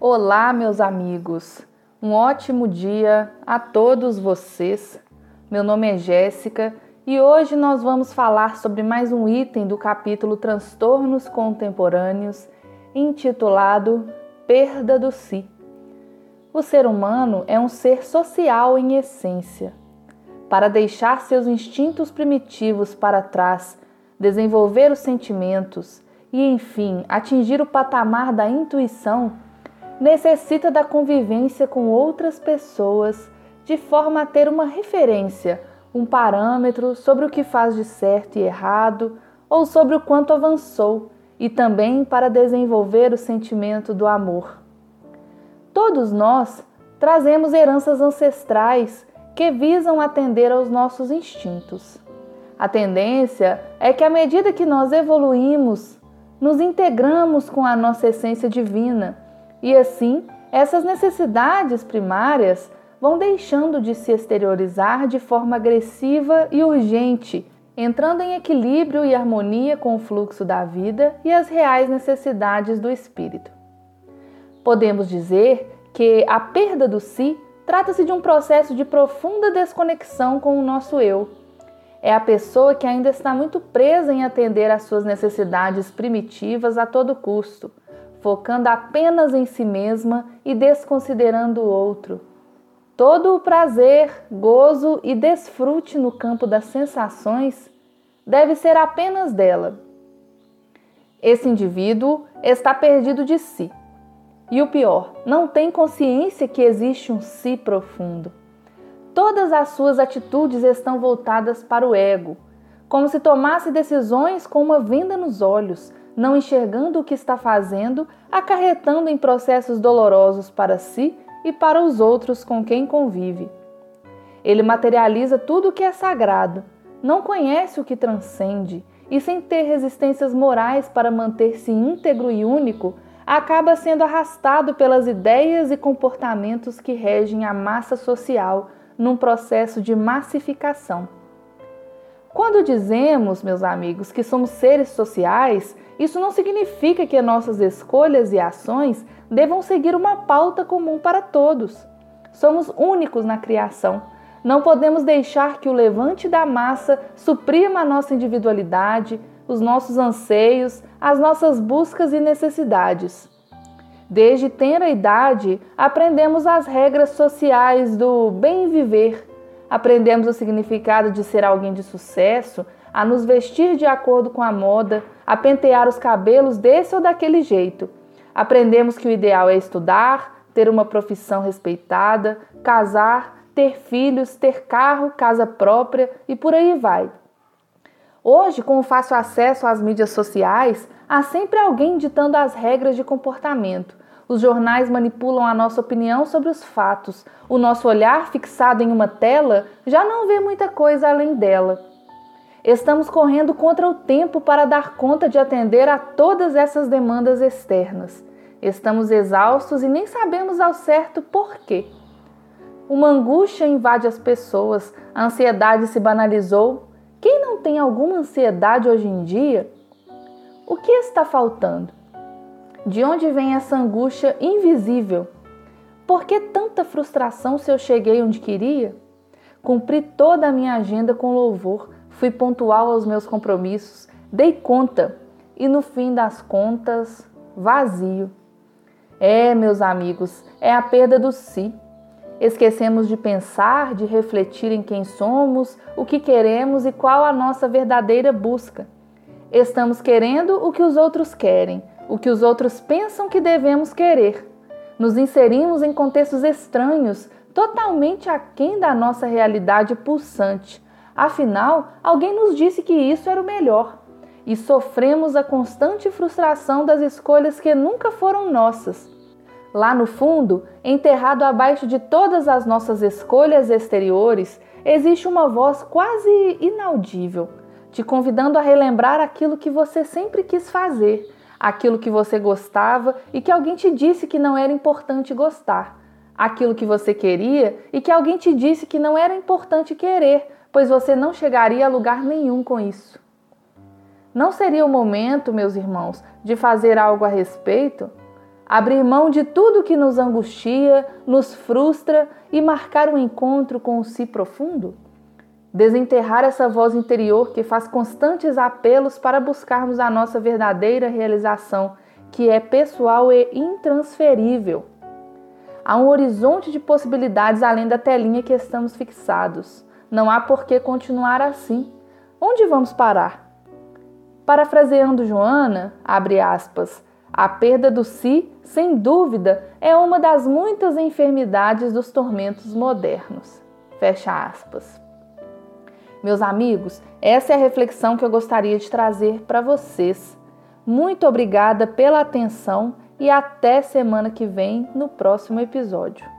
Olá, meus amigos. Um ótimo dia a todos vocês. Meu nome é Jéssica e hoje nós vamos falar sobre mais um item do capítulo Transtornos Contemporâneos, intitulado Perda do Si. O ser humano é um ser social em essência. Para deixar seus instintos primitivos para trás, desenvolver os sentimentos e, enfim, atingir o patamar da intuição, necessita da convivência com outras pessoas de forma a ter uma referência, um parâmetro sobre o que faz de certo e errado ou sobre o quanto avançou, e também para desenvolver o sentimento do amor. Todos nós trazemos heranças ancestrais que visam atender aos nossos instintos. A tendência é que, à medida que nós evoluímos, nos integramos com a nossa essência divina e, assim, essas necessidades primárias vão deixando de se exteriorizar de forma agressiva e urgente, entrando em equilíbrio e harmonia com o fluxo da vida e as reais necessidades do espírito. Podemos dizer que a perda do si trata-se de um processo de profunda desconexão com o nosso eu é a pessoa que ainda está muito presa em atender às suas necessidades primitivas a todo custo, focando apenas em si mesma e desconsiderando o outro. Todo o prazer, gozo e desfrute no campo das sensações deve ser apenas dela. Esse indivíduo está perdido de si. E o pior, não tem consciência que existe um si profundo. Todas as suas atitudes estão voltadas para o ego, como se tomasse decisões com uma venda nos olhos, não enxergando o que está fazendo, acarretando em processos dolorosos para si e para os outros com quem convive. Ele materializa tudo o que é sagrado, não conhece o que transcende e, sem ter resistências morais para manter-se íntegro e único, acaba sendo arrastado pelas ideias e comportamentos que regem a massa social num processo de massificação. Quando dizemos, meus amigos, que somos seres sociais, isso não significa que nossas escolhas e ações devam seguir uma pauta comum para todos. Somos únicos na criação. Não podemos deixar que o levante da massa suprima a nossa individualidade, os nossos anseios, as nossas buscas e necessidades. Desde tenra idade, aprendemos as regras sociais do bem viver. Aprendemos o significado de ser alguém de sucesso, a nos vestir de acordo com a moda, a pentear os cabelos desse ou daquele jeito. Aprendemos que o ideal é estudar, ter uma profissão respeitada, casar, ter filhos, ter carro, casa própria e por aí vai. Hoje, com o fácil acesso às mídias sociais, há sempre alguém ditando as regras de comportamento. Os jornais manipulam a nossa opinião sobre os fatos. O nosso olhar fixado em uma tela já não vê muita coisa além dela. Estamos correndo contra o tempo para dar conta de atender a todas essas demandas externas. Estamos exaustos e nem sabemos ao certo por quê. Uma angústia invade as pessoas, a ansiedade se banalizou. Quem não tem alguma ansiedade hoje em dia? O que está faltando? De onde vem essa angústia invisível? Por que tanta frustração se eu cheguei onde queria? Cumpri toda a minha agenda com louvor, fui pontual aos meus compromissos, dei conta e no fim das contas, vazio. É, meus amigos, é a perda do si. Esquecemos de pensar, de refletir em quem somos, o que queremos e qual a nossa verdadeira busca. Estamos querendo o que os outros querem, o que os outros pensam que devemos querer. Nos inserimos em contextos estranhos, totalmente aquém da nossa realidade pulsante. Afinal, alguém nos disse que isso era o melhor. E sofremos a constante frustração das escolhas que nunca foram nossas. Lá no fundo, enterrado abaixo de todas as nossas escolhas exteriores, existe uma voz quase inaudível, te convidando a relembrar aquilo que você sempre quis fazer aquilo que você gostava e que alguém te disse que não era importante gostar, aquilo que você queria e que alguém te disse que não era importante querer, pois você não chegaria a lugar nenhum com isso. Não seria o momento, meus irmãos, de fazer algo a respeito? abrir mão de tudo que nos angustia, nos frustra e marcar um encontro com o si profundo? Desenterrar essa voz interior que faz constantes apelos para buscarmos a nossa verdadeira realização, que é pessoal e intransferível. Há um horizonte de possibilidades além da telinha que estamos fixados. Não há por que continuar assim. Onde vamos parar? Parafraseando Joana, abre aspas, a perda do si, sem dúvida, é uma das muitas enfermidades dos tormentos modernos. Fecha aspas. Meus amigos, essa é a reflexão que eu gostaria de trazer para vocês. Muito obrigada pela atenção e até semana que vem no próximo episódio.